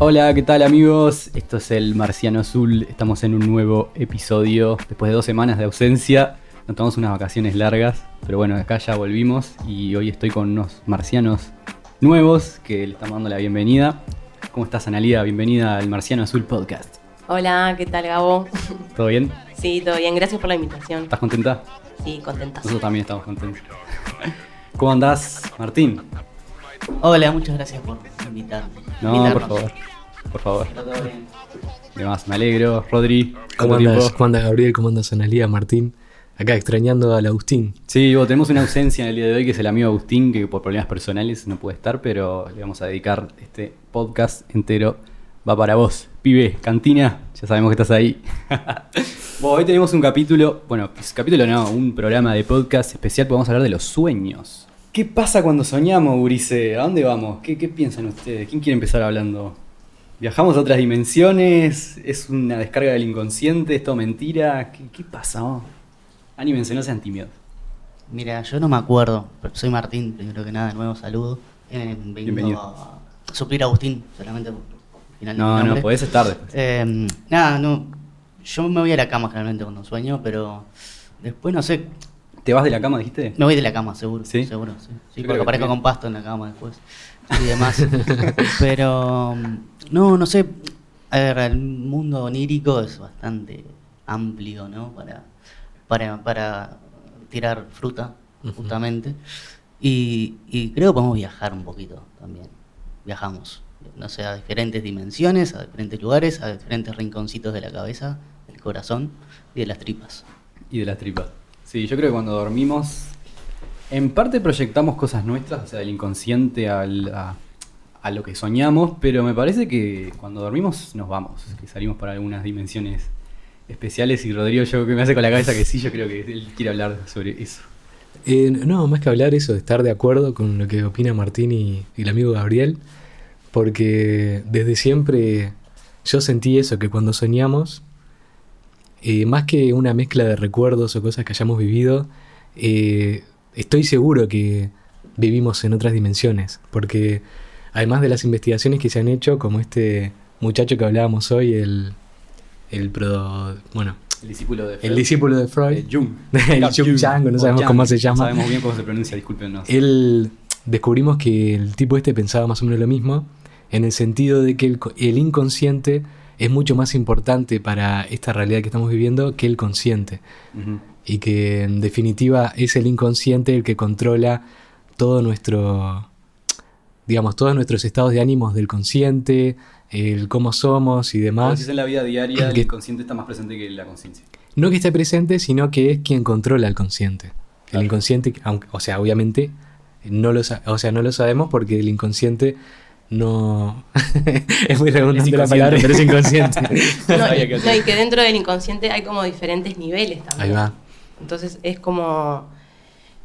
Hola, ¿qué tal amigos? Esto es el Marciano Azul. Estamos en un nuevo episodio. Después de dos semanas de ausencia, nos tomamos unas vacaciones largas. Pero bueno, acá ya volvimos y hoy estoy con unos marcianos nuevos que le estamos dando la bienvenida. ¿Cómo estás, Analia? Bienvenida al Marciano Azul Podcast. Hola, ¿qué tal, Gabo? ¿Todo bien? Sí, todo bien. Gracias por la invitación. ¿Estás contenta? Sí, contenta. Nosotros también estamos contentos. ¿Cómo andás, Martín? Hola, muchas gracias por invitarme. No, por favor. Por favor. Todo bien. Además, me alegro. Rodri, ¿Cómo ¿cuánto andas? ¿Cómo andas, Gabriel? ¿Cómo andas, Analía? Martín? Acá extrañando al Agustín. Sí, bueno, tenemos una ausencia en el día de hoy que es el amigo Agustín, que por problemas personales no puede estar, pero le vamos a dedicar este podcast entero. Va para vos, pibe, cantina, ya sabemos que estás ahí. Bueno, hoy tenemos un capítulo, bueno, pues, capítulo no, un programa de podcast especial, porque vamos a hablar de los sueños. ¿Qué pasa cuando soñamos, Gurice? ¿A dónde vamos? ¿Qué, qué piensan ustedes? ¿Quién quiere empezar hablando? ¿Viajamos a otras dimensiones? ¿Es una descarga del inconsciente? ¿Es todo mentira? ¿Qué, qué pasa? Oh? Anímense, no sean tímidos. Mira, yo no me acuerdo, pero soy Martín, primero que nada, de nuevo saludo. Eh, vengo Bienvenido. a suplir a Agustín, solamente por el final de No, no, podés estar después. Eh, nada, no. Yo me voy a la cama generalmente cuando sueño, pero después no sé. ¿Te vas de la cama, dijiste? Me voy de la cama, seguro. ¿Sí? Seguro, sí. Sí, porque que aparezco con pasto en la cama después y demás. pero no, no sé. A ver, el mundo onírico es bastante amplio, ¿no? Para, para, para tirar fruta, justamente. Y, y creo que podemos viajar un poquito también. Viajamos, no sé, a diferentes dimensiones, a diferentes lugares, a diferentes rinconcitos de la cabeza, del corazón y de las tripas. Y de las tripas. Sí, yo creo que cuando dormimos, en parte proyectamos cosas nuestras, o sea, del inconsciente al- a, lo que soñamos, pero me parece que cuando dormimos nos vamos, que salimos para algunas dimensiones especiales y Rodrigo yo que me hace con la cabeza que sí, yo creo que él quiere hablar sobre eso. Eh, no, más que hablar eso, estar de acuerdo con lo que opina Martín y, y el amigo Gabriel, porque desde siempre yo sentí eso, que cuando soñamos, eh, más que una mezcla de recuerdos o cosas que hayamos vivido, eh, estoy seguro que vivimos en otras dimensiones, porque además de las investigaciones que se han hecho, como este muchacho que hablábamos hoy, el, el pro, bueno, El discípulo de el discípulo de Freud, Eh, Jung. El Jung Chang, no sabemos cómo se llama. No sabemos bien cómo se pronuncia, discúlpenos. él descubrimos que el tipo este pensaba más o menos lo mismo, en el sentido de que el, el inconsciente es mucho más importante para esta realidad que estamos viviendo que el consciente. Y que en definitiva es el inconsciente el que controla todo nuestro, digamos, todos nuestros estados de ánimos del consciente, el cómo somos y demás. decís en la vida diaria, el Que- inconsciente está más presente que la conciencia. No que esté presente, sino que es quien controla al consciente. Claro. El inconsciente, aunque, o sea, obviamente no lo, o sea, no lo sabemos porque el inconsciente no es muy redundante la palabra, pero es inconsciente. No, no, y que dentro del inconsciente hay como diferentes niveles también. Ahí va. Entonces es como.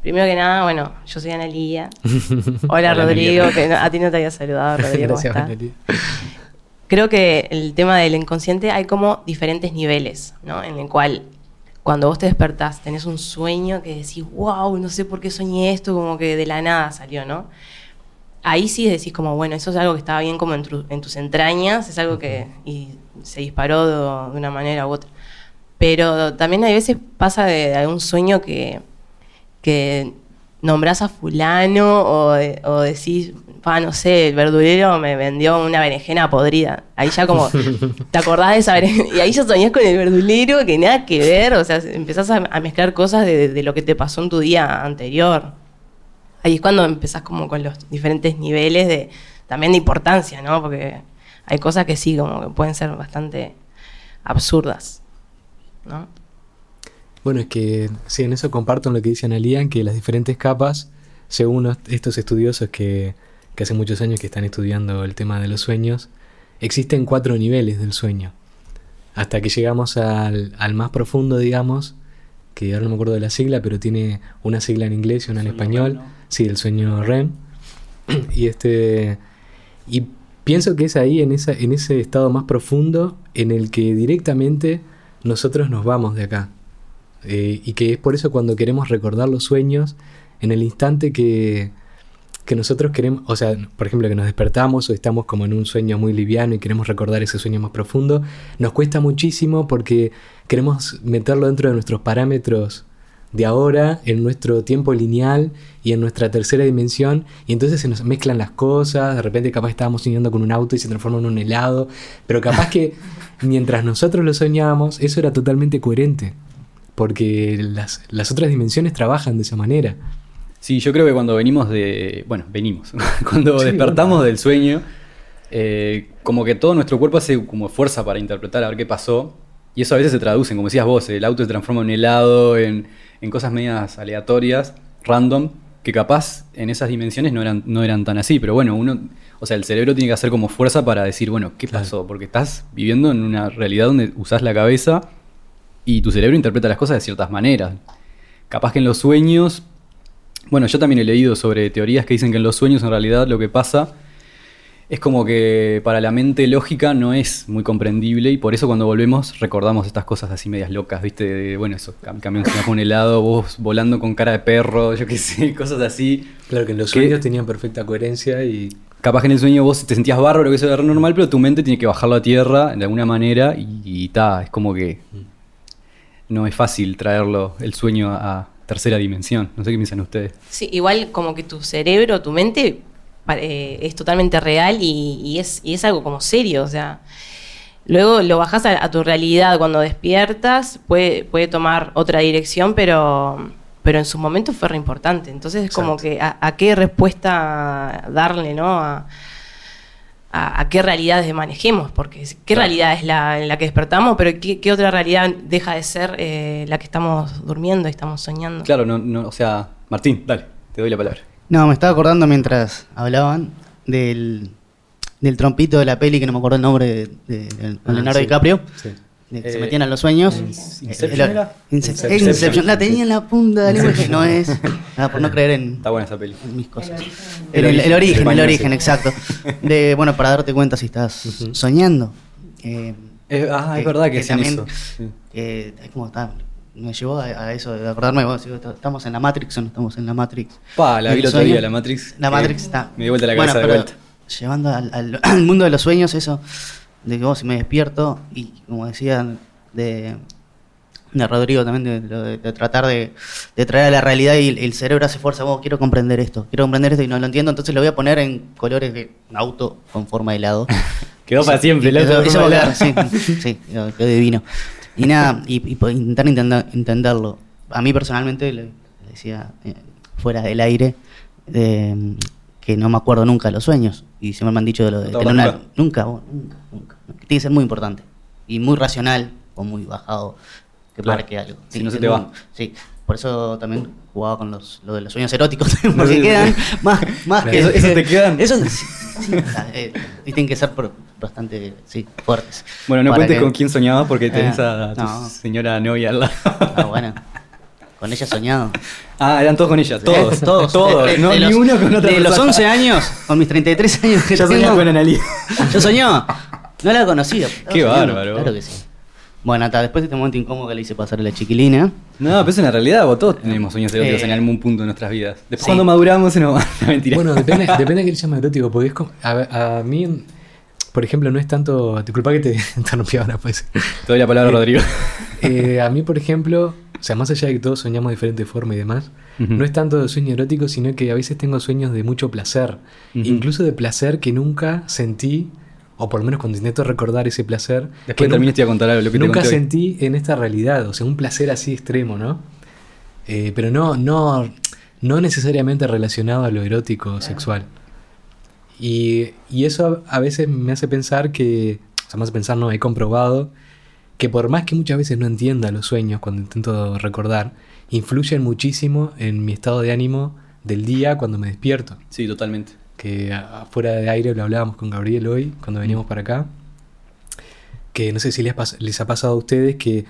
Primero que nada, bueno, yo soy Analía. Hola, Hola, Rodrigo, que no- a ti no te había saludado, Rodrigo. ¿cómo Gracias, estás? Valeria. Creo que el tema del inconsciente hay como diferentes niveles, ¿no? En el cual cuando vos te despertás tenés un sueño que decís, wow, no sé por qué soñé esto, como que de la nada salió, ¿no? Ahí sí decís como, bueno, eso es algo que estaba bien como en, tu- en tus entrañas, es algo que y se disparó de, de una manera u otra. Pero también hay veces pasa de, de algún sueño que, que nombrás a fulano o, de- o decís, pa, no sé, el verdulero me vendió una berenjena podrida. Ahí ya como te acordás de esa berenjena y ahí ya soñás con el verdulero que nada que ver, o sea, empezás a, a mezclar cosas de, de lo que te pasó en tu día anterior. Ahí es cuando empezás como con los diferentes niveles de también de importancia, ¿no? Porque hay cosas que sí, como que pueden ser bastante absurdas, ¿no? Bueno, es que sí, en eso comparto lo que dice Analia, que las diferentes capas, según estos estudiosos que, que hace muchos años que están estudiando el tema de los sueños, existen cuatro niveles del sueño. Hasta que llegamos al, al más profundo, digamos, que ahora no me acuerdo de la sigla, pero tiene una sigla en inglés y una en español. Sí, el sueño REM. y este. Y pienso que es ahí, en, esa, en ese estado más profundo, en el que directamente nosotros nos vamos de acá. Eh, y que es por eso cuando queremos recordar los sueños, en el instante que, que nosotros queremos, o sea, por ejemplo, que nos despertamos o estamos como en un sueño muy liviano y queremos recordar ese sueño más profundo, nos cuesta muchísimo porque queremos meterlo dentro de nuestros parámetros de ahora, en nuestro tiempo lineal y en nuestra tercera dimensión, y entonces se nos mezclan las cosas, de repente capaz estábamos soñando con un auto y se transforma en un helado, pero capaz que mientras nosotros lo soñábamos, eso era totalmente coherente, porque las, las otras dimensiones trabajan de esa manera. Sí, yo creo que cuando venimos de. Bueno, venimos. cuando Sí, despertamos bueno. del sueño, eh, como que todo nuestro cuerpo hace como fuerza para interpretar a ver qué pasó. Y eso a veces se traduce, como decías vos, el auto se transforma en helado, en, en cosas medias aleatorias, random, que capaz en esas dimensiones no eran, no eran tan así. Pero bueno, uno. O sea, el cerebro tiene que hacer como fuerza para decir, bueno, ¿qué Claro. pasó? Porque estás viviendo en una realidad donde usás la cabeza y tu cerebro interpreta las cosas de ciertas maneras. Capaz que en los sueños bueno, yo también he leído sobre teorías que dicen que en los sueños en realidad lo que pasa es como que para la mente lógica no es muy comprendible y por eso cuando volvemos recordamos estas cosas así medias locas, ¿viste? De, bueno, eso, cam- me fue un helado, vos volando con cara de perro, yo qué sé, cosas así. Claro que en los sueños tenían perfecta coherencia y Capaz que en el sueño vos te sentías bárbaro, que eso era normal, pero tu mente tiene que bajarlo a tierra de alguna manera y, y ta, es como que no es fácil traerlo, el sueño a tercera dimensión. No sé qué piensan ustedes. Sí, igual como que tu cerebro, tu mente eh, es totalmente real y, y es, y es algo como serio, o sea, luego lo bajas a, a tu realidad cuando despiertas, puede, puede tomar otra dirección, pero, pero en su momento fue re importante, entonces es como Exacto. que a, a qué respuesta darle, ¿no? A, a- a qué realidades manejemos, porque qué Claro. realidad es la en la que despertamos, pero qué, qué otra realidad deja de ser eh, la que estamos durmiendo y estamos soñando. Claro, no, no, o sea, Martín, dale, te doy la palabra. No, me estaba acordando mientras hablaban del, del trompito de la peli, que no me acuerdo el nombre, de, de- de Ah, Leonardo sí. DiCaprio, Sí. De que se Eh, metían a los sueños. Eh, Inception el- era? Ince- Inception. Inception. La tenía en la punta de la lengua, que no es. Ah, por no creer en, Está buena esa peli. en mis cosas. El El, el- origen, el origen, exacto. De, bueno, para darte cuenta si estás Ujú. soñando. Eh, Es- ah, Que- es verdad que, que también- eso. Sí. eh, es como está, me llevó a, a eso de acordarme, bueno, si estamos en la Matrix o no estamos en la Matrix. Pa, la vi El otro día, la Matrix. La eh, Matrix está. Me dio vuelta la Bueno, cabeza de pero vuelta. Llevando al, al- al mundo de los sueños, eso, de que vos si me despierto, y como decía de, de Rodrigo también, de, de- de tratar de, traer a la realidad y el, el cerebro hace fuerza, vos quiero comprender esto, quiero comprender esto y no lo entiendo, entonces lo voy a poner en colores de auto con forma de helado. Quedó para siempre, Eso- eso quedar, sí, sí, quedó divino. Y nada, y, y intentar entender- entenderlo. A mí personalmente, le, le decía eh, fuera del aire, eh, que no me acuerdo nunca de los sueños. Y siempre me han dicho de lo de ¿No te tener acuerdas una- nunca, vos, nunca, nunca. Tiene que ser muy importante. Y muy racional o muy bajado que Claro. marque algo. Si Sí, no se te muy- va. Sí, por eso también jugaba con los, lo de los sueños eróticos, porque quedan más, más que... ¿Eso- eso te quedan? Eso, sí, sí, o sea, eh, y tienen que ser por- bastante, sí, fuertes. Bueno, no cuentes que- con quién soñabas porque tenés Ah, a tu no. señora novia al lado. Ah, bueno. Con ella soñado. Ah, eran todos con ella, todos. Eh, todos. Todos, De- de- no de ni los- uno con otra De los persona. 11 años, con mis 33 años que Ya tengo, soñaba con Analia. Yo soñó. No la conocía. Qué soñando, bárbaro. Claro que sí. Bueno, hasta después de este momento incómodo que le hice pasar a la chiquilina. No, pero eso en la realidad, vos todos tenemos sueños eróticos Eh, en algún punto de nuestras vidas. Después sí. cuando maduramos se nos va. No, mentira. Bueno, depende, depende de qué le llama erótico, porque es como, a, a mí, por ejemplo, no es tanto, disculpa que te interrumpí ahora, pues. Te doy la palabra, Rodrigo. Eh, a mí, por ejemplo, o sea, más allá de que todos soñamos de diferente forma y demás, no es tanto de sueño erótico, sino que a veces tengo sueños de mucho placer, incluso de placer que nunca sentí, o por lo menos cuando intento recordar ese placer, Después que terminé nunca- te iba a contar algo, lo que te nunca sentí en esta realidad, o sea, un placer así extremo, ¿no? Eh, pero no, no, no necesariamente relacionado a lo erótico o sexual. Y, y eso a, a veces me hace pensar que, o sea, me hace pensar, no, he comprobado que por más que muchas veces no entienda los sueños cuando intento recordar, influyen muchísimo en mi estado de ánimo del día cuando me despierto. Sí, totalmente. que afuera de aire lo hablábamos con Gabriel hoy, cuando veníamos para acá, que no sé si les, les ha pasado a ustedes que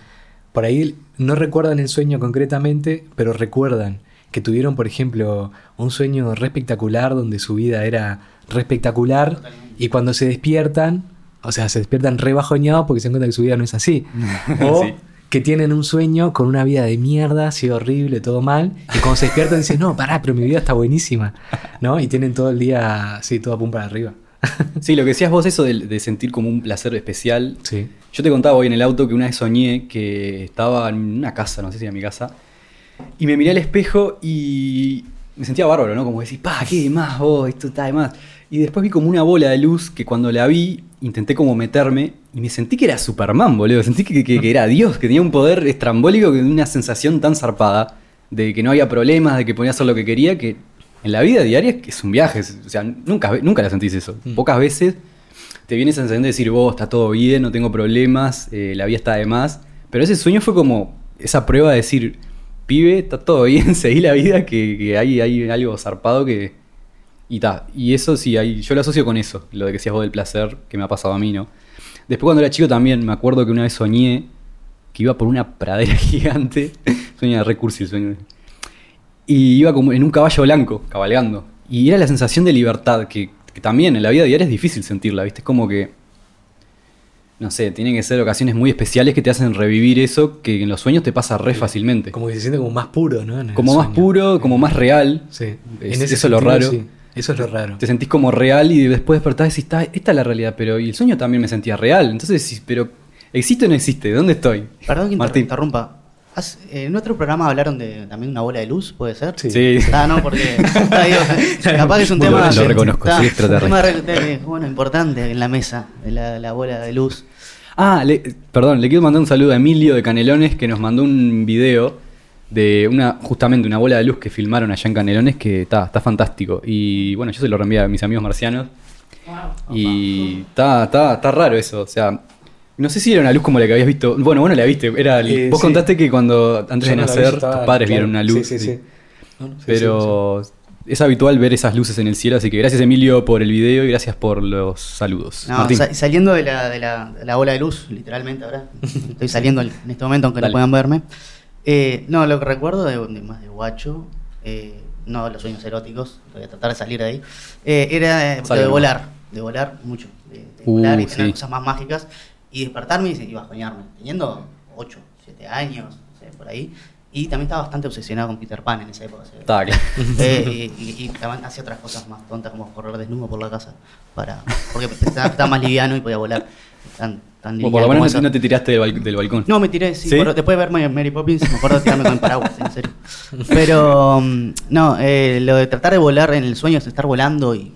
por ahí no recuerdan el sueño concretamente, pero recuerdan que tuvieron, por ejemplo, un sueño re espectacular donde su vida era re espectacular y cuando se despiertan, o sea, se despiertan re bajoñados porque se dan cuenta que su vida no es así. O Sí. que tienen un sueño con una vida de mierda, así horrible, todo mal, y cuando se despiertan dicen, no, pará, pero mi vida está buenísima, ¿no? Y tienen todo el día así, todo a pum para arriba. Sí, lo que decías vos, eso de, de sentir como un placer especial. Sí. Yo te contaba hoy en el auto que una vez soñé que estaba en una casa, no sé si era mi casa, y me miré al espejo y me sentía bárbaro, ¿no? Como decir, pa, ¿qué de más vos? Esto está de más. Y después vi como una bola de luz que cuando la vi intenté como meterme y me sentí que era Superman, boludo. Sentí que, que- que era Dios, que tenía un poder estrambólico, que una sensación tan zarpada de que no había problemas, de que podía hacer lo que quería, que en la vida diaria es que es un viaje. O sea, nunca, nunca la sentís eso. Mm. Pocas veces te viene esa sensación de decir, vos, está todo bien, no tengo problemas, eh, la vida está de más. Pero ese sueño fue como esa prueba de decir, pibe, está todo bien, seguí la vida, que, que hay, hay algo zarpado que... Y ta, y eso sí, hay, yo lo asocio con eso, lo de que decías vos del placer, que me ha pasado a mí, ¿no? Después cuando era chico también, me acuerdo que una vez soñé que iba por una pradera gigante, sueño de recurso el sueño. Y iba como en un caballo blanco, cabalgando. Y era la sensación de libertad, que, que también en la vida diaria es difícil sentirla, ¿viste? Es como que, no sé, tienen que ser ocasiones muy especiales que te hacen revivir eso que en los sueños te pasa re fácilmente. Como que se siente como más puro, ¿no? Como más puro, como más real. Sí. Es- En ese eso es lo raro. sí. Eso es lo raro. Te sentís como real y después despertás y decís, "Ta, esta es la realidad, pero y el sueño también me sentía real. Entonces decís, pero ¿existe o no existe? ¿Dónde estoy? Perdón que Martín. interrumpa. Eh, en otro programa hablaron de también una bola de luz, ¿puede ser? Sí. Sí. Ah, no, porque ah, digo, capaz que es un tema. bueno, lo reconozco, está, soy un tema de- bueno, importante en la mesa, de la, la bola de luz. Ah, le- perdón, le quiero mandar un saludo a Emilio de Canelones que nos mandó un video de una justamente una bola de luz que filmaron allá en Canelones que está está fantástico. Y bueno, yo se lo reenvié a mis amigos marcianos. Y está, está, está raro eso, o sea, no sé si era una luz como la que habías visto. Bueno, bueno, la viste, era Eh, vos sí. contaste que cuando antes Yo de no nacer tus padres claro, vieron una luz. Sí, sí, sí. No, no, Pero es habitual ver esas luces en el cielo, así que gracias Emilio por el video y gracias por los saludos. No, sa- saliendo de la, de, la, de la bola de luz, literalmente ahora. Estoy saliendo en este momento, aunque Dale. no puedan verme. Eh, no, lo que recuerdo de, de más de guacho, eh, no los sueños eróticos, voy a tratar de salir de ahí, eh, era eh, de volar, de volar mucho, de, de Uh, volar y tener sí. cosas más mágicas y despertarme y iba a bañarme, teniendo 8, 7 años, no sé, por ahí. Y también estaba bastante obsesionado con Peter Pan en esa época. claro. Eh, y, y- y también hacía otras cosas más tontas como correr desnudo por la casa para porque estaba, estaba más liviano y podía volar tan, tan O por lo como menos no te tiraste del, bal- del balcón. No, me tiré, sí. ¿Sí? por- después de ver Mary- Poppins, me acuerdo de tirarme con el paraguas, en serio. Pero, mm, no, eh, lo de tratar de volar en el sueño es estar volando y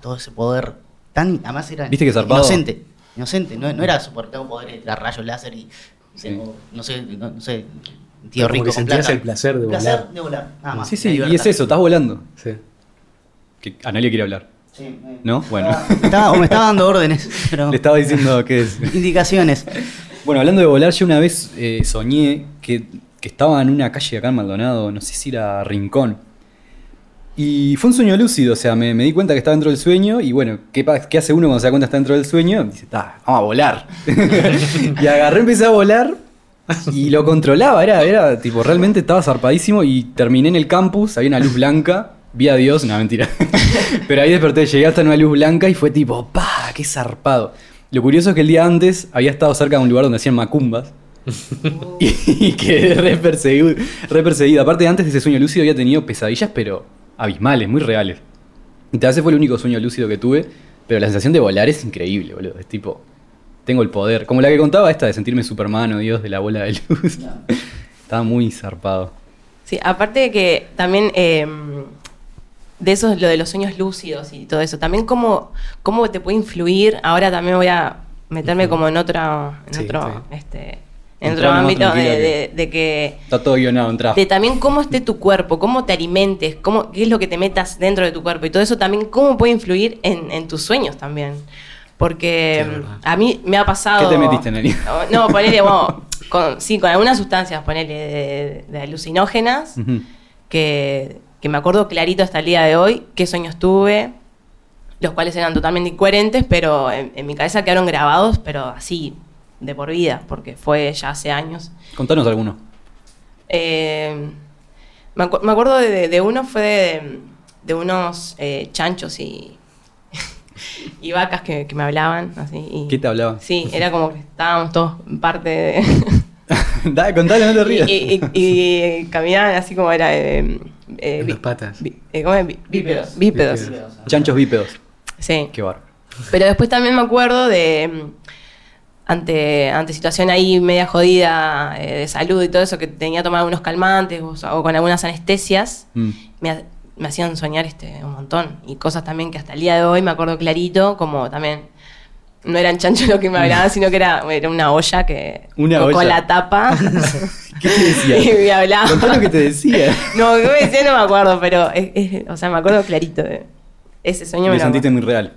todo ese poder tan. Además era ¿Viste que zarpado? inocente. Inocente, no, no era super, tengo poder de tirar rayos láser y. Sí. tengo, no sé, no, no sé, un tío Como rico que con sentías plata. el placer de placer volar. de volar, nada más. sí, sí, y es eso, estás volando. Sí. Que Analia quiere hablar. Sí, ¿No? Bueno. Me estaba, o me estaba dando órdenes, pero. Le estaba diciendo que es. Indicaciones. Bueno, hablando de volar, yo una vez eh, soñé que, que estaba en una calle acá en Maldonado, no sé si era Rincón. Y fue un sueño lúcido, o sea, me, me di cuenta que estaba dentro del sueño y bueno, ¿qué, qué hace uno cuando se da cuenta que está dentro del sueño? Dice, "Ta, vamos a volar. y agarré, empecé a volar y lo controlaba, era, era tipo, realmente estaba zarpadísimo y terminé en el campus, había una luz blanca, vi a Dios, no, mentira. Pero ahí desperté, llegué hasta una luz blanca y fue tipo, pa, qué zarpado. Lo curioso es que el día antes había estado cerca de un lugar donde hacían macumbas. y quedé re perseguido, re perseguido. Aparte, antes de ese sueño lúcido había tenido pesadillas, pero abismales, muy reales. Y tal vez fue el único sueño lúcido que tuve, pero la sensación de volar es increíble, boludo. Es tipo, tengo el poder. Como la que contaba esta de sentirme Superman o Dios de la bola de luz. Estaba muy zarpado. Sí, aparte de que también eh, de eso, lo de los sueños lúcidos y todo eso, también cómo, cómo te puede influir, ahora también voy a meterme como en otro, en Sí, otro, sí. este, en otro ámbito de, tranquila de- de que Está todo guionado, entra. de también cómo esté tu cuerpo, cómo te alimentes, cómo, qué es lo que te metas dentro de tu cuerpo y todo eso también cómo puede influir en, en tus sueños también. Porque Sí, verdad. a mí me ha pasado... ¿Qué te metiste, Nelly? No, ponele, bueno, con, sí, con algunas sustancias, ponele, de, de alucinógenas, que, que me acuerdo clarito hasta el día de hoy qué sueños tuve, los cuales eran totalmente incoherentes, pero en, en mi cabeza quedaron grabados, pero así, de por vida, porque fue ya hace años. Contanos alguno. Eh, me, acu- me acuerdo de, de- uno, fue de, de unos eh, chanchos y, y vacas que, que me hablaban. Así, y- ¿Qué te hablaban? Sí, era como que estábamos todos parte de... Dale, contale, no te y, rías. y- y- y caminaban así como era. eh, eh, En bi- dos patas. bi- eh, ¿Cómo es? Bípedos. Bípedos. Bípedos. Chanchos bípedos. Sí. Qué bárbaro. Pero después también me acuerdo de. mm, Ante, ante situación ahí media jodida eh, de salud y todo eso, que tenía que tomar unos calmantes o, o con algunas anestesias, Mm. me, me hacían soñar este un montón. Y cosas también que hasta el día de hoy me acuerdo clarito, como también. No eran chanchos lo que me hablaban, sino que era, era una olla que. Una con, olla. la tapa. ¿Qué te decía? y me hablaba. Contá lo que te decía. No, ¿qué me decía? No me acuerdo, pero. es- es- o sea, me acuerdo clarito de ese sueño. me Me lo sentiste acuerdo. muy real.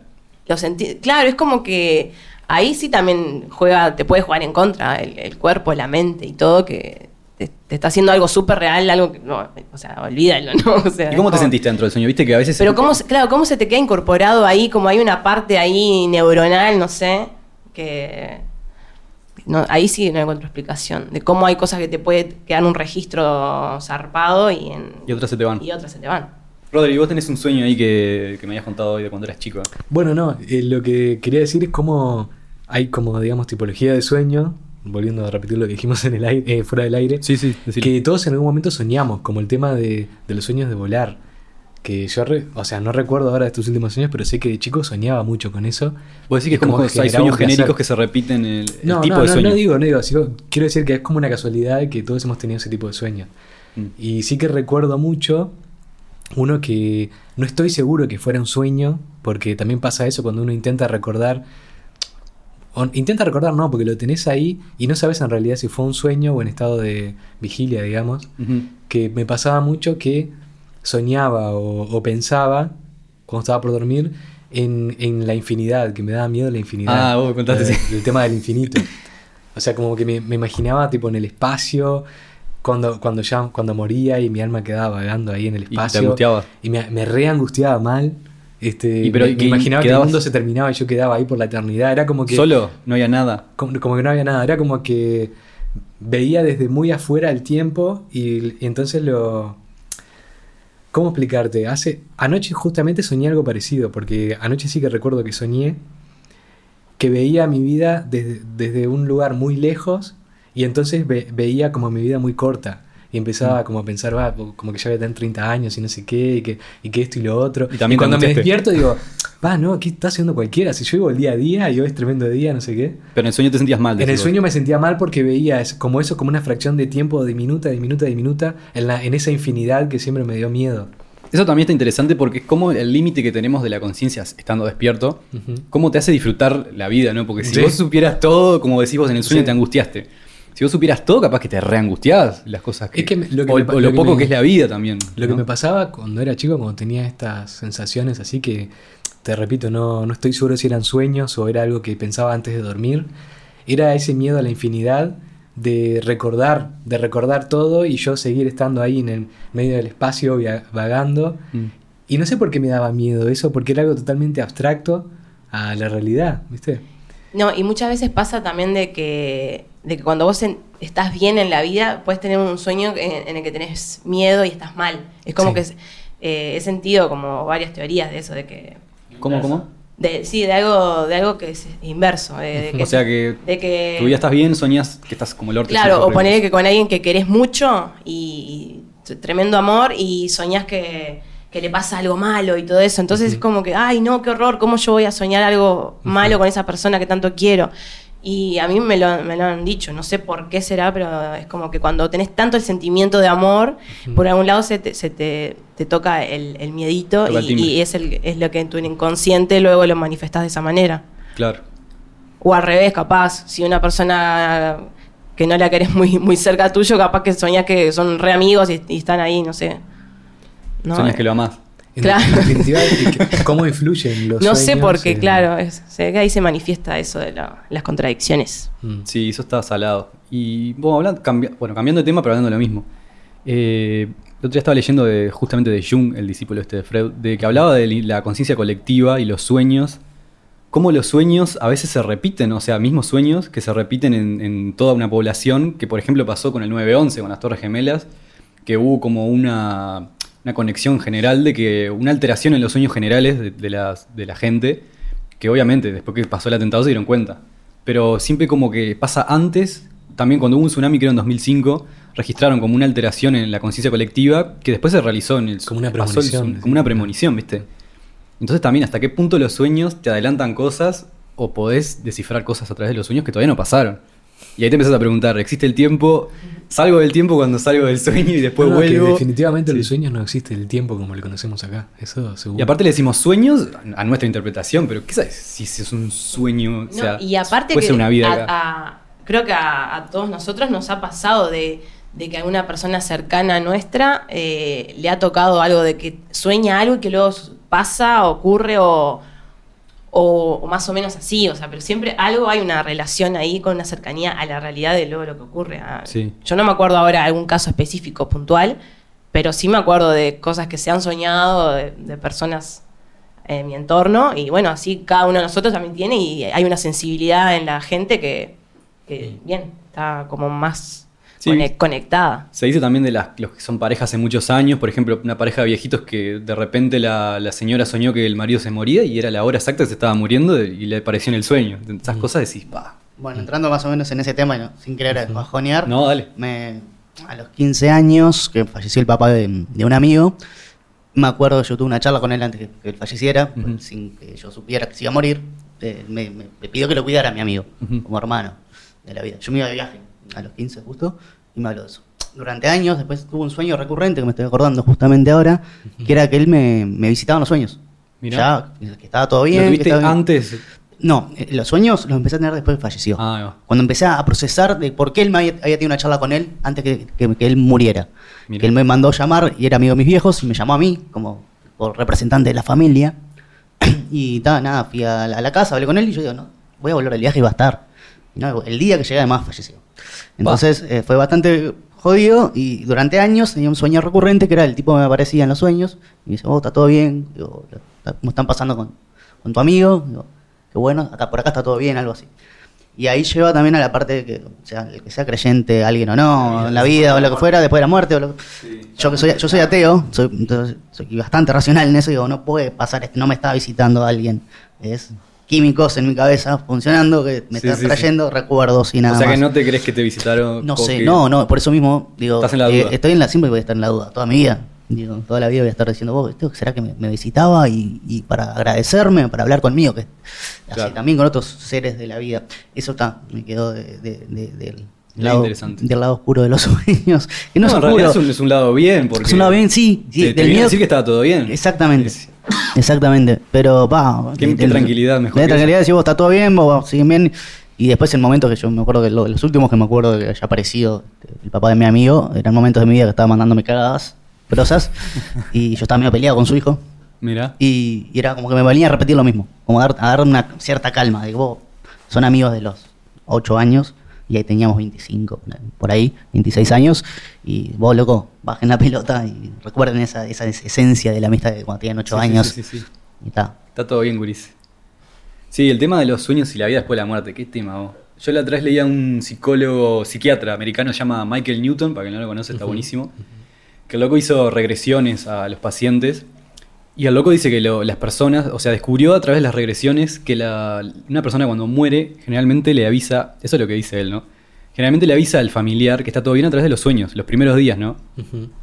Lo sentí. Claro, es como que ahí sí también juega, te puede jugar en contra el, el cuerpo, la mente y todo, que te, te está haciendo algo súper real, algo que. No, o sea, olvídalo, ¿no? O sea, ¿Y cómo te como- sentiste dentro del sueño? Viste que a veces. Pero cómo, claro, cómo se te queda incorporado ahí, como hay una parte ahí neuronal, no sé, que. No, ahí sí no encuentro explicación. De cómo hay cosas que te puede quedar un registro zarpado y en. Y otras se te van. Y otras se te van. Rodri, vos tenés un sueño ahí que, que me habías contado hoy de cuando eras chico. Bueno, no, eh, lo que quería decir es cómo hay como, digamos, tipología de sueño, volviendo a repetir lo que dijimos en el aire, eh, fuera del aire, Sí, sí, que todos en algún momento soñamos, como el tema de, de los sueños de volar. Que yo, re- o sea, no recuerdo ahora de estos últimos sueños, pero sé que de chico soñaba mucho con eso. Vos decís que es como, como que hay sueños genéricos que se repiten el, el No, tipo no, de no, sueño. no digo, no digo, sino quiero decir que es como una casualidad que todos hemos tenido ese tipo de sueños. Mm. Y sí que recuerdo mucho uno que no estoy seguro que fuera un sueño, porque también pasa eso cuando uno intenta recordar. O intenta recordar, no, porque lo tenés ahí y no sabes en realidad si fue un sueño o en estado de vigilia, digamos. Que me pasaba mucho que soñaba o, o pensaba, cuando estaba por dormir, en, en la infinidad, que me daba miedo la infinidad. Ah, vos me contaste, Eh. El tema del infinito. O sea, como que me, me imaginaba tipo en el espacio, cuando, cuando ya cuando moría y mi alma quedaba vagando ahí en el te espacio. Y me, me re angustiaba mal. Este, Y pero, me, ¿y me qué- imaginaba que el mundo se terminaba y yo quedaba ahí por la eternidad. Era como que. Solo, no había nada. Como, como que no había nada. Era como que veía desde muy afuera el tiempo y, y entonces lo. ¿Cómo explicarte? Hace. Anoche justamente soñé algo parecido, porque anoche sí que recuerdo que soñé que veía mi vida desde, desde un lugar muy lejos y entonces ve- veía como mi vida muy corta. Y empezaba Mm. como a pensar, va, como que ya voy a tener 30 años y no sé qué, y que, y que esto y lo otro. Y también te cuando me despierto digo, va, no, ¿qué está haciendo cualquiera? Si yo vivo el día a día y hoy es tremendo día, no sé qué. Pero en el sueño te sentías mal. En el sueño me sentía mal porque veía como eso, como una fracción de tiempo, de minuta, de minuta, de minuta, en, la, en esa infinidad que siempre me dio miedo. Eso también está interesante porque es como el límite que tenemos de la conciencia estando despierto, Ujú. cómo te hace disfrutar la vida, ¿no? Porque si Sí. vos supieras todo, como decís vos en el sueño, Sí. te angustiaste. Si vos supieras todo, capaz que te reangustiabas las cosas que. Es que me- lo que o, me o lo, poco me- que es la vida también. Lo ¿no? que me pasaba cuando era chico, cuando tenía estas sensaciones así que, te repito, no, no estoy seguro si eran sueños o era algo que pensaba antes de dormir, era ese miedo a la infinidad de recordar, de recordar todo y yo seguir estando ahí en el medio del espacio vagando. Mm. Y no sé por qué me daba miedo eso, porque era algo totalmente abstracto a la realidad, ¿viste? No, y muchas veces pasa también de que, de que cuando vos en- estás bien en la vida, puedes tener un sueño en, en el que tenés miedo y estás mal. Es como Sí. que eh, he sentido como varias teorías de eso, de que... ¿Cómo, cómo? De, sí, de algo, de algo que es inverso. de- de que- O sea que de que tu vida estás bien, soñás que estás como el orto. Claro, o poner que con alguien que querés mucho y, y tremendo amor y soñás que, que le pasa algo malo y todo eso. Entonces es como que, ay, no, qué horror, ¿cómo yo voy a soñar algo malo con esa persona que tanto quiero? Y a mí me lo, me lo han dicho, no sé por qué será, pero es como que cuando tenés tanto el sentimiento de amor, por algún lado se te, se te, te toca el, el miedito y es, el, es lo que en tu inconsciente luego lo manifestás de esa manera. Claro. O al revés, capaz, si una persona que no la querés muy, muy cerca tuyo, capaz que soñás que son re amigos y, y están ahí, no sé. No, eh, que lo amás. En Claro. definitiva, ¿cómo influyen los no sé sueños por qué, en- claro, es, se ahí se manifiesta eso de la- las contradicciones. Mm. Sí, eso está salado. Y bueno, hablando, cambia- bueno, cambiando de tema, pero hablando de lo mismo. Eh, el otro día estaba leyendo de, justamente de Jung, el discípulo este de Freud, de que hablaba de la conciencia colectiva y los sueños. Cómo los sueños a veces se repiten, o sea, mismos sueños que se repiten en, en toda una población, que por ejemplo pasó con el 9-11, con las Torres Gemelas, que hubo como una, una conexión general de que una alteración en los sueños generales de, de las, de la gente, que obviamente después que pasó el atentado se dieron cuenta. Pero siempre como que pasa antes también cuando hubo un tsunami, creo en 2005, registraron como una alteración en la conciencia colectiva que después se realizó en el Como una el premonición, tsun- como una premonición, ¿viste? Entonces también hasta qué punto los sueños te adelantan cosas o podés descifrar cosas a través de los sueños que todavía no pasaron. Y ahí te empezás a preguntar, ¿existe el tiempo? ¿Salgo del tiempo cuando salgo del sueño y después No, no, que vuelvo? definitivamente en Sí. los sueños no existe el tiempo como lo conocemos acá. Eso seguro. Y aparte le decimos sueños a nuestra interpretación, pero ¿qué sabes si es un sueño? O sea, y aparte puede que ser una vida a- acá. a- creo que a, a todos nosotros nos ha pasado de, de que a una persona cercana a nuestra eh, le ha tocado algo de que sueña algo y que luego pasa, ocurre o, o, o más o menos así, o sea, pero siempre algo hay una relación ahí con una cercanía a la realidad de luego lo que ocurre. Ah, Sí. Yo no me acuerdo ahora algún caso específico puntual, pero sí me acuerdo de cosas que se han soñado, de, de personas en mi entorno, y bueno, así cada uno de nosotros también tiene, y hay una sensibilidad en la gente que, que, bien, está como más Sí. cone- conectada. Se dice también de las, los que son parejas hace muchos años, por ejemplo, una pareja de viejitos que de repente la, la señora soñó que el marido se moría y era la hora exacta que se estaba muriendo y le apareció en el sueño. Esas cosas decís, pa. Bueno, entrando más o menos en ese tema, no, sin querer bajonear, No, dale. me, a los 15 años, que falleció el papá de, de un amigo, me acuerdo que yo tuve una charla con él antes que, que él falleciera, pues, sin que yo supiera que se iba a morir. eh, me, me- me pidió que lo cuidara a mi amigo, como hermano de la vida. Yo me iba de viaje a los 15 justo y me habló de eso. Durante años, después tuve un sueño recurrente que me estoy acordando justamente ahora, que era que él me, me visitaba en los sueños. Mirá. Ya, que estaba todo ¿Lo bien. que tuviste estaba bien. antes? No, eh, los sueños los empecé a tener después que falleció. Ah. Cuando empecé a procesar de por qué él me había, había tenido una charla con él antes que, que- que él muriera. Que él me mandó llamar y era amigo de mis viejos y me llamó a mí como por representante de la familia. y ta, nada, fui a la, a la casa, hablé con él y yo digo, no, voy a volver al viaje y va a estar. No, el día que llegué además falleció. Entonces eh, fue bastante jodido y durante años tenía un sueño recurrente que era el tipo que me aparecía en los sueños y me dice, oh, está todo bien, Digo, ¿cómo están pasando con, con tu amigo? Digo, qué bueno, acá por acá está todo bien, algo así. Y ahí lleva también a la parte de que, o sea, el que sea creyente, alguien o no, en la vida o lo que fuera, después de la muerte. O lo- yo que soy, yo soy ateo, soy, entonces, soy bastante racional en eso, digo, no puede pasar, no me está visitando alguien. Es químicos en mi cabeza funcionando que me Sí, están sí, trayendo recuerdos y nada o sea más. que no te crees que te visitaron. No sé, que- no, no, por eso mismo digo, Estás en la eh, duda. estoy en la, siempre voy a estar en la duda, toda mi vida. Digo, toda la vida voy a estar diciendo, vos, ¿esto será que me, me visitaba y, y para agradecerme, para hablar conmigo? Que así también con otros seres de la vida. Eso está, me quedó de- de- de- del, lado, interesante. del lado oscuro de los sueños. Que no, No, es en realidad es un, es un lado bien. Porque Es un lado bien, sí, sí, Te, del miedo- decir que estaba todo bien. Exactamente. Es- Exactamente. Pero, pa. Qué- el- qué tranquilidad, mejor La que tranquilidad de decir, vos está todo bien, vos siguen bien. Y después, en momentos que yo me acuerdo que lo- los últimos que me acuerdo de que haya aparecido el papá de mi amigo, eran momentos de mi vida que estaba mandándome cagadas grosas. y yo estaba medio peleado con su hijo. Mira. Y, y era como que me venía a repetir lo mismo. Como a dar, a dar una cierta calma. Digo, vos, son amigos de los 8 años. Y ahí teníamos 25, por ahí, 26 años. Y vos, loco, bajen la pelota y recuerden esa, esa esencia de la amistad de cuando tenían 8 Sí, sí, años. sí, sí, sí. Y está. Está todo bien, Guris. Sí, el tema de los sueños y la vida después de la muerte. ¿Qué tema vos? Yo la otra vez leía a un psicólogo, psiquiatra americano, se llama Michael Newton, para quien no lo conoce, está buenísimo. Que el loco hizo regresiones a los pacientes. Y el loco dice que lo- las personas, o sea, descubrió a través de las regresiones que la, una persona cuando muere, generalmente le avisa, eso es lo que dice él, ¿no? Generalmente le avisa al familiar que está todo bien a través de los sueños, los primeros días, ¿no?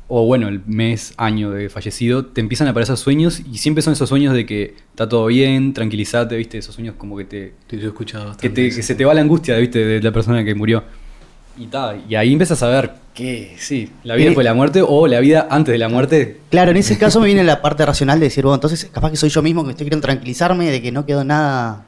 O bueno, el mes, año de fallecido, te empiezan a aparecer sueños y siempre son esos sueños de que está todo bien, tranquilízate, ¿viste? Esos sueños como que te yo he escuchado que, bastante te- eso. que se te va la angustia, ¿viste? De la persona que murió. Y ta, y ahí empiezas a ver que sí, la vida Eh, después de la muerte o la vida antes de la muerte. Claro, en ese caso me viene la parte racional de decir, bueno, entonces capaz que soy yo mismo que estoy queriendo tranquilizarme de que no quedó nada,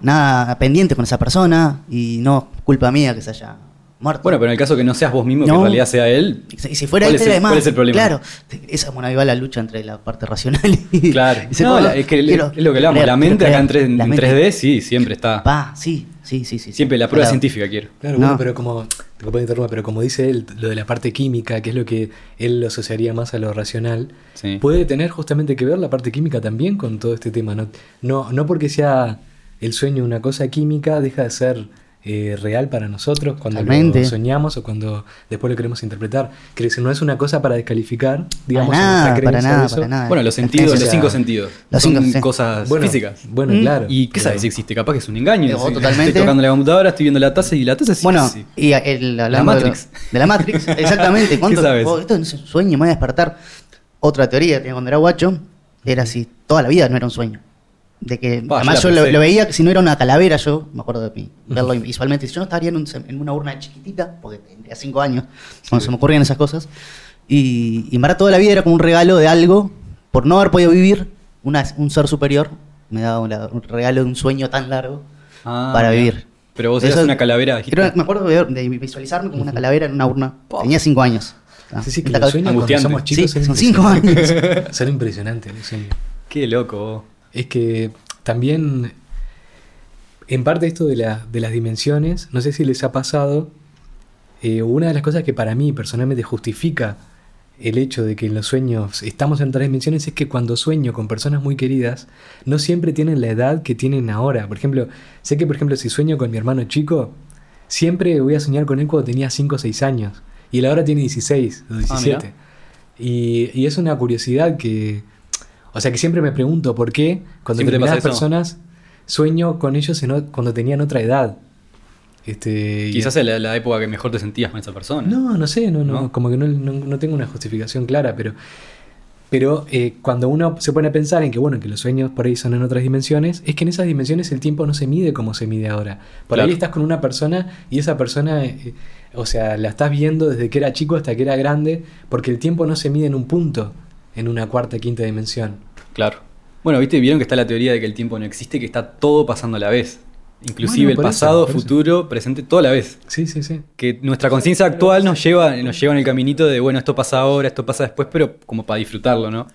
nada pendiente con esa persona y no culpa mía que se haya muerto. Bueno, pero en el caso que no seas vos mismo, que No. en realidad sea él. Y si fuera ¿cuál este, el- además, cuál es el problema? Claro, esa bueno, ahí va la lucha entre la parte racional y. Claro. y No, la- es que quiero- es lo que hablamos. la mente acá en, creer. 3, La en mente- 3D sí, siempre está. Va, sí, sí, sí, sí. Siempre sí. la prueba Claro. científica quiero. Claro, No. bueno, pero como, te puedo interrumpir, pero como dice él, lo de la parte química, que es lo que él lo asociaría más a lo racional, Sí. puede tener justamente que ver la parte química también con todo este tema. No, no, no porque sea el sueño una cosa química, deja de ser eh, real para nosotros cuando Totalmente. lo soñamos o cuando después lo queremos interpretar. Quiero decir, no es una cosa para descalificar, digamos, para nada, nuestra para creencia nada, de eso. para nada. Bueno, los sentidos, los cinco sentidos. los son cinco, sí. cosas Bueno, físicas. Bueno, Mm. claro. ¿Y qué sabes si existe? Capaz que es un engaño. Sí. totalmente. Estoy tocando la computadora, estoy viendo la taza y la taza sí Bueno, sí. y el, hablando de lo- Matrix. De, la Matrix, exactamente. ¿Cuánto, sabes? oh, esto no es un sueño, me voy a despertar. Otra teoría que tenía cuando era guacho era si toda la vida no era un sueño. De que, además yo lo, veía que si no era una calavera, yo me acuerdo de mí, verlo visualmente. Si yo no estaría en, un- en una urna chiquitita, porque tendría cinco años, cuando se me ocurrían esas cosas. Y, y verdad toda la vida era como un regalo de algo, por no haber podido vivir, una- un ser superior me daba una- un regalo de un sueño tan largo Ah, para mira. vivir. Pero vos Eso- eras una calavera. Creo- me acuerdo de, de visualizarme como una calavera en una urna. Tenía cinco años. Ah, Sí, sí, que en la los sueños cuando somos chicos Sí, son cinco años. Son impresionantes los sueños. Qué loco. Es que también, en parte esto de, la- de las dimensiones, no sé si les ha pasado, eh, una de las cosas que para mí personalmente justifica el hecho de que en los sueños estamos en otras dimensiones es que cuando sueño con personas muy queridas, no siempre tienen la edad que tienen ahora. Por ejemplo, sé que por ejemplo si sueño con mi hermano chico, siempre voy a soñar con él cuando tenía 5 o 6 años. Y él ahora tiene 16 o 17. y, y es una curiosidad que... O sea que siempre me pregunto por qué cuando ¿Siempre te pasa determinadas personas sueño con ellos en cuando tenían otra edad. Este, Quizás es la, la época que mejor te sentías con esa persona. no, no sé, no, no, ¿No? como que no, no- no tengo una justificación clara, pero, pero eh, cuando uno se pone a pensar en que bueno, que los sueños por ahí son en otras dimensiones, es que en esas dimensiones el tiempo no se mide como se mide ahora. Por Claro. ahí estás con una persona y esa persona, eh, o sea, la estás viendo desde que era chico hasta que era grande, porque el tiempo no se mide en un punto, en una cuarta, quinta dimensión. Claro. Bueno, viste, vieron que está la teoría de que el tiempo no existe, que está todo pasando a la vez. Inclusive Bueno, el eso, pasado, eso. futuro, presente, todo a la vez. Sí, sí, sí. Que nuestra conciencia actual nos lleva, nos lleva en el caminito de, bueno, esto pasa ahora, esto pasa después, pero como para disfrutarlo, ¿no?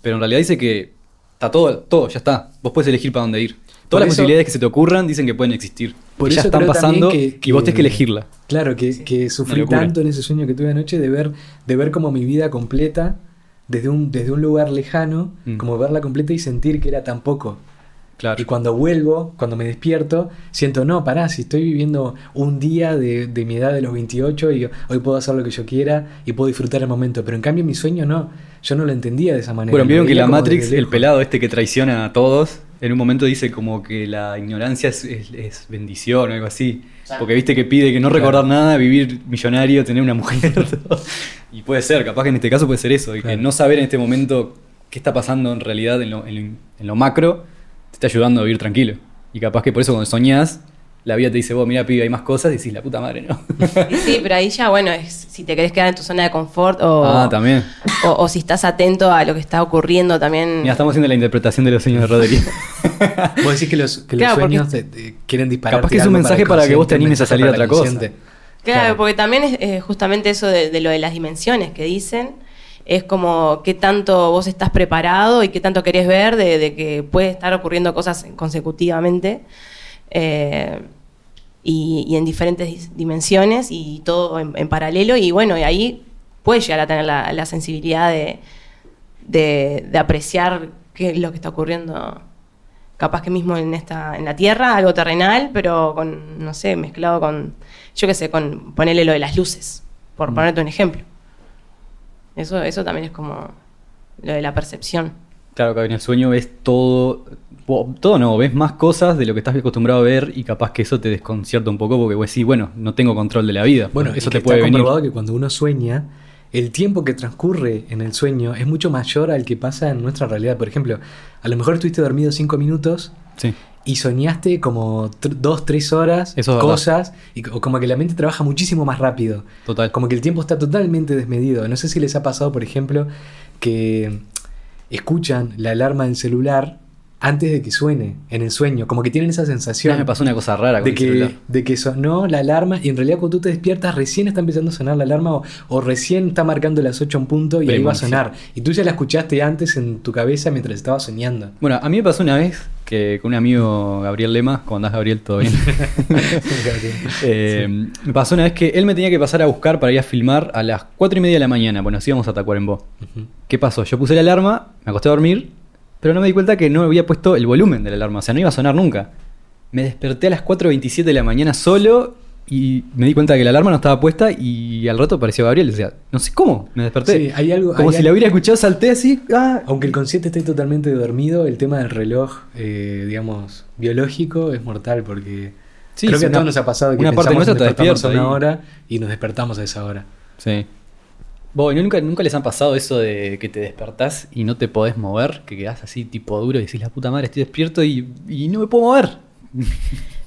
Pero en realidad dice que está todo, todo, ya está. Vos puedes elegir para dónde ir. Por Todas las eso- posibilidades que se te ocurran dicen que pueden existir. Por ya están pasando que- y vos tenés que elegirla. Claro, que, que sufrí tanto en ese sueño que tuve anoche de ver, de ver como mi vida completa desde un, desde un lugar lejano, Mm. como verla completa y sentir que era tan poco. Claro. Y cuando vuelvo, cuando me despierto, siento, no, pará, si estoy viviendo un día de, de mi edad de los 28 y hoy puedo hacer lo que yo quiera y puedo disfrutar el momento. Pero en cambio mi sueño no, yo no lo entendía de esa manera. Bueno, vieron que la Matrix, el pelado este que traiciona a todos, en un momento dice como que la ignorancia es, es- es bendición o algo así. Porque viste que pide que no Claro. recordar nada, vivir millonario, tener una mujer. todo. y puede ser, capaz que en este caso puede ser eso. Y que no saber en este momento qué está pasando en realidad en lo, en lo- en lo macro, te está ayudando a vivir tranquilo. Y capaz que por eso cuando soñás, la vida te dice, vos, mira, pibe, hay más cosas, y decís, la puta madre, ¿no? Y sí, pero ahí ya, bueno, es si te querés quedar en tu zona de confort o, ah, también. o, o si estás atento a lo que está ocurriendo también. Mira, estamos haciendo la interpretación de los sueños de Rodri. Vos decís que los, que los Claro, sueños te- te quieren disparar. Capaz que es un mensaje para que vos te animes a salir a otra cosa. Claro, Claro. porque también es eh, justamente eso de, de lo de las dimensiones que dicen. Es como qué tanto vos estás preparado y qué tanto querés ver de, de que puede estar ocurriendo cosas consecutivamente eh, y, y en diferentes dimensiones y todo en, en paralelo. Y bueno, y ahí puedes llegar a tener la, la sensibilidad de, de, de apreciar qué es lo que está ocurriendo capaz que mismo en esta en la tierra algo terrenal pero con no sé mezclado con yo qué sé con ponerle lo de las luces por Mm. ponerte un ejemplo eso eso también es como lo de la percepción Claro, que en el sueño ves todo, o- todo no, ves más cosas de lo que estás acostumbrado a ver y capaz que eso te desconcierta un poco porque vos decís, bueno, no tengo control de la vida. Bueno, eso te puede está venir. comprobado que cuando uno sueña, el tiempo que transcurre en el sueño es mucho mayor al que pasa en nuestra realidad. Por ejemplo, a lo mejor estuviste dormido cinco minutos Sí. y soñaste como dos, tres horas, Eso es cosas, y co- como que la mente trabaja muchísimo más rápido. Total. Como que el tiempo está totalmente desmedido. No sé si les ha pasado, por ejemplo, que escuchan la alarma del celular antes de que suene en el sueño. Como que tienen esa sensación Ya me pasó una cosa rara con de el celular. que, de que sonó la alarma y en realidad cuando tú te despiertas recién está empezando a sonar la alarma o, o recién está marcando las 8 en punto y ahí va a sonar. Y tú ya la escuchaste antes en tu cabeza mientras estabas soñando. Bueno, a mí me pasó una vez que con un amigo Gabriel Lema, ¿cómo andás Gabriel? ¿Todo bien? Eh, Me pasó una vez que él me tenía que pasar a buscar para ir a filmar a las 4 y media de la mañana, bueno, nos íbamos a Tacuarembó. Ujú. ¿Qué pasó? Yo puse la alarma, me acosté a dormir, pero no me di cuenta que no había puesto el volumen de la alarma, o sea, no iba a sonar nunca. me desperté a las 4.27 de la mañana solo y me di cuenta que la alarma no estaba puesta y al rato apareció Gabriel. O sea, no sé cómo, me desperté. Sí, hay algo- Como hay si algo- la hubiera escuchado, salté así. ¡ah! Aunque el consciente esté totalmente dormido, el tema del reloj, eh, digamos, biológico es mortal porque Sí, creo sí, que a todos nos ha pasado que una parte pensamos nuestra en está despertarnos a despierta una ahí. hora y nos despertamos a esa hora. Sí. Vos, ¿no nunca, ¿nunca les han pasado eso de que te despertás y no te podés mover? Que quedás así tipo duro y decís, la puta madre, estoy despierto y, y no me puedo mover.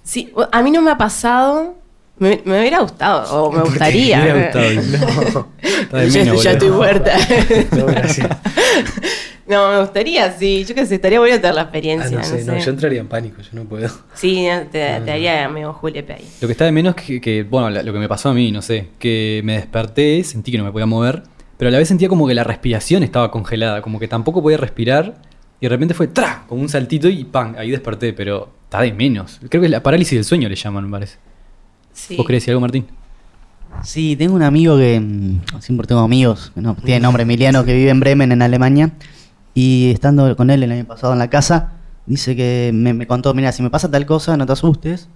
Sí, a mí no me ha pasado. Me, me hubiera gustado, o me gustaría. Me hubiera gustado. Está de ya, menos, ya estoy muerta. No, gracias. no, me gustaría, sí. Yo qué sé, estaría bueno tener la Ah, experiencia. no sé, no, yo entraría en pánico, yo no puedo. Sí, no, te, te haría medio julepe ahí. Lo que está de menos es que, que, bueno, lo que me pasó a mí, no sé, que me desperté, sentí que no me podía mover, pero a la vez sentía como que la respiración estaba congelada, como que tampoco podía respirar, y de repente fue ¡tra! como un saltito y ¡pam! Ahí desperté, pero está de menos. Creo que es la parálisis del sueño le llaman, me parece. Sí. ¿Vos querés decir algo, Martín? Sí, tengo un amigo que. mm, Siempre tengo amigos, no tiene nombre Emiliano, que vive en Bremen, en Alemania. Y estando con él el año pasado en la casa, dice que me, me contó: Mira, si me pasa tal cosa, no te asustes.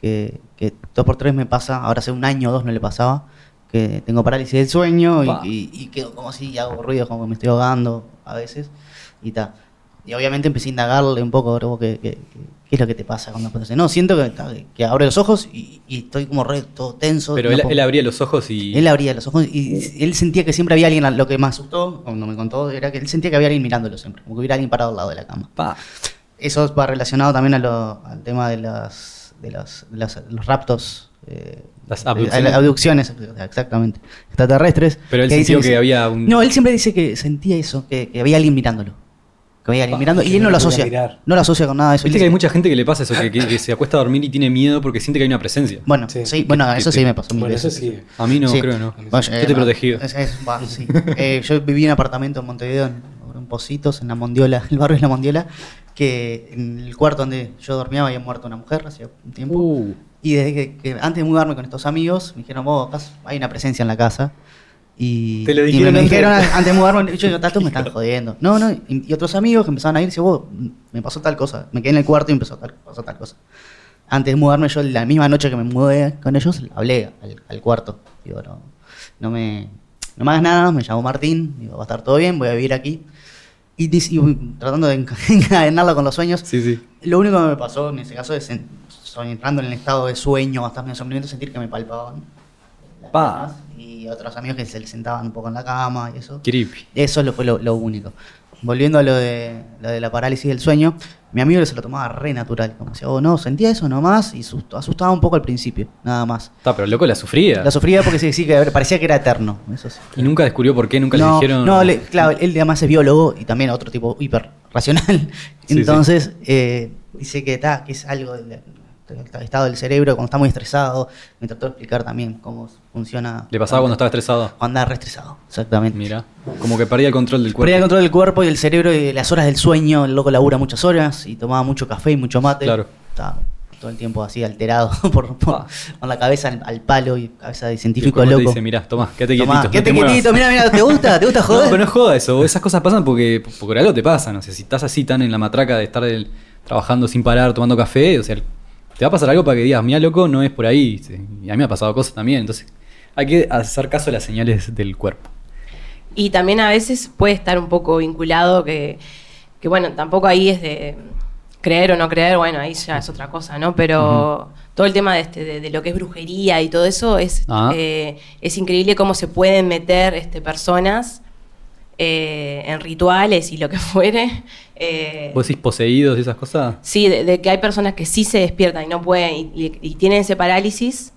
Que, que dos por tres me pasa, ahora hace un año o dos no le pasaba. Que tengo parálisis del sueño y, y- y quedo como así, y hago ruidos, como que me estoy ahogando a veces. Y ta. Y obviamente empecé a indagarle un poco, bro, ¿qué, es lo que te pasa cuando pasa? No, siento que, que abro los ojos y, y estoy como re, todo tenso. Pero no él, abría los ojos y... él abría los ojos y él sentía que siempre había alguien, lo que me asustó cuando me contó era que él sentía que había alguien mirándolo siempre, como que hubiera alguien parado al lado de la cama. Pa. Eso va relacionado también a lo- al tema de, las, de, las, de las- los raptos. eh, Las abducciones. abducciones, exactamente. Extraterrestres. Pero él que sintió que había un- No, él siempre dice que sentía eso, que, que había alguien mirándolo. Que Pa, mirando y él no lo asocia. No lo asocia con nada de eso. Viste que hay mucha gente que le pasa eso, que, que- que se acuesta a dormir y tiene miedo porque siente que hay una presencia. Bueno, sí, Sí. bueno, eso sí te- me pasó Bueno, eso veces. sí. A mí no, Sí. creo no. Bueno, Yo eh, estoy va, protegido. es- es- va, sí. Eh, yo viví en un apartamento en Montevideo, en, en Positos, en la Mondiola, el barrio es la Mondiola, que en el cuarto donde yo dormía había muerto una mujer hacía un tiempo. Uh, Y desde que, que antes de mudarme con estos amigos, me dijeron, vos, acá hay una presencia en la casa. Y, Te lo y dijeron me, me dijeron antes de mudarme, yo digo, "Tato, me están jodiendo. No, no, y, y otros amigos que empezaban a ir, decían, vos, me pasó tal cosa. Me quedé en el cuarto y empezó tal, pasó tal cosa. Antes de mudarme, yo la misma noche que me mudé con ellos, hablé al, al cuarto. Digo, no, no me, no me hagas nada, me llamo Martín, digo, va a estar todo bien, voy a vivir aquí. Y, tratando de enca- encadenarlo con los sueños, sí, sí. lo único que me pasó en ese caso es en- entrando en el estado de sueño, hasta medio somnoliento, sentir que me palpaban Pa. Y otros amigos que se sentaban un poco en la cama y eso. Creepy. Eso lo fue lo, lo único. Volviendo a lo de, lo de la parálisis del sueño, mi amigo se lo tomaba re natural. Como decía, oh no, sentía eso nomás y asust- asustaba un poco al principio, nada más. Está, pero loco la sufría. La sufría porque sí, sí, que parecía que era eterno. Eso sí. Y nunca descubrió por qué, nunca le no, dijeron. No, le- claro, él además es biólogo y también otro tipo hiper racional. Sí, Entonces, eh, dice que, ta, que es algo del, del estado del cerebro cuando está muy estresado. Me trató de explicar también cómo funciona. Le pasaba cuando estaba estresado. Cuando andaba re estresado, exactamente. Mira. Como que perdía el control del cuerpo. Perdía el control del cuerpo y del cerebro y las horas del sueño. El loco labura muchas horas y tomaba mucho café y mucho mate. Claro. Estaba todo el tiempo así alterado por, por- Ah. con la cabeza al, al palo y cabeza de el científico cuerpo te loco. dice, mirá, tomá, quédate Tomá, quietito. no quédate te muevas". quietito, mira, mira, ¿te gusta? ¿Te gusta No, joder? pero no joda eso. Esas cosas pasan porque, por algo te pasan. O sea, si estás así tan en la matraca de estar trabajando sin parar, tomando café, o sea, te va a pasar algo para que digas, mira, loco, no es por ahí. Y a mí me ha pasado cosas también. Entonces, hay que hacer caso a las señales del cuerpo. Y también a veces puede estar un poco vinculado que, que bueno, tampoco ahí es de creer o no creer, bueno, ahí ya es otra cosa, ¿no? Pero todo el tema de, este, de, de lo que es brujería y todo eso es, Ah. eh, es increíble cómo se pueden meter este, personas eh, en rituales y lo que fuere. eh, ¿Vos decís poseídos y esas cosas? Sí, de, de que hay personas que sí se despiertan y no pueden y, y- y tienen ese parálisis,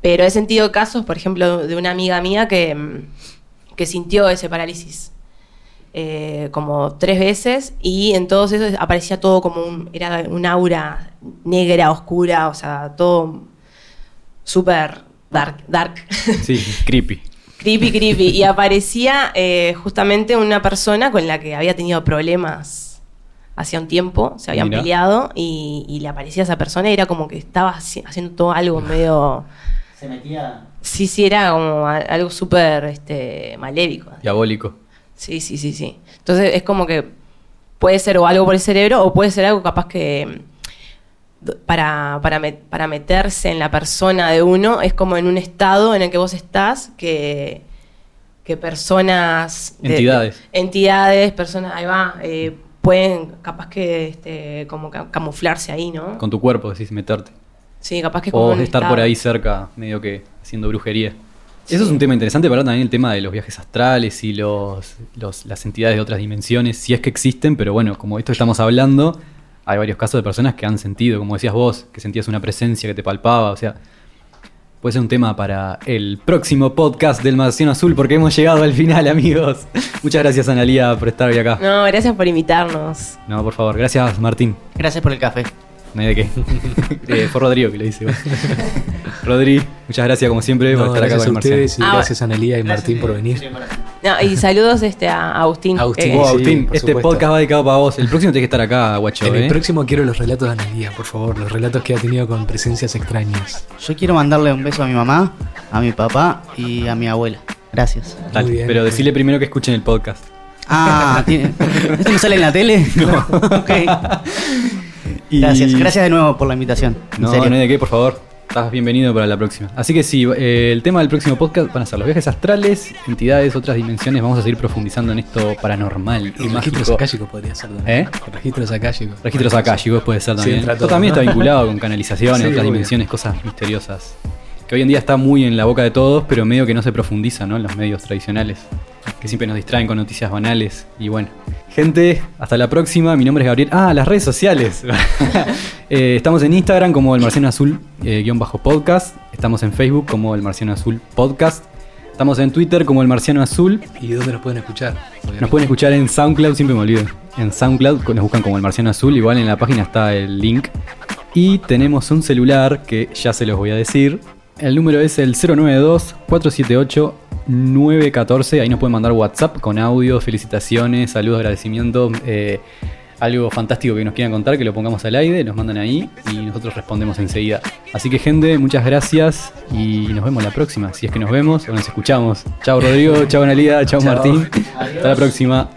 pero he sentido casos, por ejemplo, de una amiga mía que, mm, que sintió ese parálisis eh, como tres veces y en todos esos aparecía todo como un, era un aura negra, oscura, o sea, todo súper dark, dark. Sí, creepy. Creepy, creepy. Y aparecía eh, justamente una persona con la que había tenido problemas hacía un tiempo, se habían Mira. peleado y, y le aparecía esa persona y era como que estaba haci- haciendo todo algo medio... Se metía. Sí, sí, era como algo súper este, malévico. Diabólico. Sí, sí, sí, sí. Entonces es como que puede ser o algo por el cerebro o puede ser algo capaz que para, para, met- para meterse en la persona de uno, es como en un estado en el que vos estás que, que personas... de- Entidades. entidades, personas, ahí va, eh, pueden capaz que este, como ca- camuflarse ahí, ¿no? Con tu cuerpo, decís, meterte. Sí, capaz que O estar estado. por ahí cerca, medio que haciendo brujería. Eso es un tema interesante, pero también el tema de los viajes astrales y los, los- las entidades de otras dimensiones, si es que existen, pero bueno, como esto estamos hablando, hay varios casos de personas que han sentido, como decías vos, que sentías una presencia que te palpaba, o sea, puede ser un tema para el próximo podcast del Marciano Azul, porque hemos llegado al final, amigos. Muchas gracias, Analia, por estar hoy acá. No, gracias por invitarnos. No, por favor, gracias, Martín. Gracias por el café. No hay de qué. Eh, fue Rodrigo que lo dice. Rodri, muchas gracias como siempre por estar acá con el ustedes y Ah, gracias a Analia y Martín por venir. No, y saludos este, a Agustín. Agustín. Sí, por este supuesto. podcast va dedicado para vos. El próximo tenés que estar acá, guacho. En ¿eh? el próximo quiero los relatos de Analia, por favor, los relatos que ha tenido con presencias extrañas. Yo quiero mandarle un beso a mi mamá, a mi papá y a mi abuela. Gracias. Dale, Muy bien. pero decirle primero que escuchen el podcast. Ah, ¿tiene- ¿esto no sale en la tele? No. ok. Y- Gracias, gracias de nuevo por la invitación. En No, serio. no hay de qué, por favor. Estás bienvenido para la próxima. Así que sí, eh, el tema del próximo podcast van a ser los viajes astrales, entidades, otras dimensiones. Vamos a seguir profundizando en esto paranormal y Y registros akáshicos podría ser también. ¿Eh? Registros akáshicos. Registros akáshicos puede ser Sí, también. Esto también ¿no? está vinculado con canalizaciones, Sí, otras obvio. dimensiones, cosas misteriosas. Que hoy en día está muy en la boca de todos, pero medio que no se profundiza ¿no? en los medios tradicionales. Que siempre nos distraen con noticias banales. Y bueno, gente, hasta la próxima. Mi nombre es Gabriel. Ah, las redes sociales. Eh, estamos en Instagram como el Marciano Azul eh, guion bajo podcast. Estamos en Facebook como el Marciano Azul podcast. Estamos en Twitter como el Marciano Azul. ¿Y dónde nos pueden escuchar? Nos pueden escuchar en SoundCloud, siempre me olvido. En SoundCloud nos buscan como el Marciano Azul, igual en la página está el link. Y tenemos un celular que ya se los voy a decir. El número es el 092-478-914. Ahí nos pueden mandar WhatsApp con audio, felicitaciones, saludos, agradecimientos. eh, algo fantástico que nos quieran contar, que lo pongamos al aire, nos mandan ahí y nosotros respondemos enseguida. Así que gente, muchas gracias y nos vemos la próxima. Si es que nos vemos o nos escuchamos. Chao Rodrigo, chao Analia, Chao. Martín. Hasta la próxima.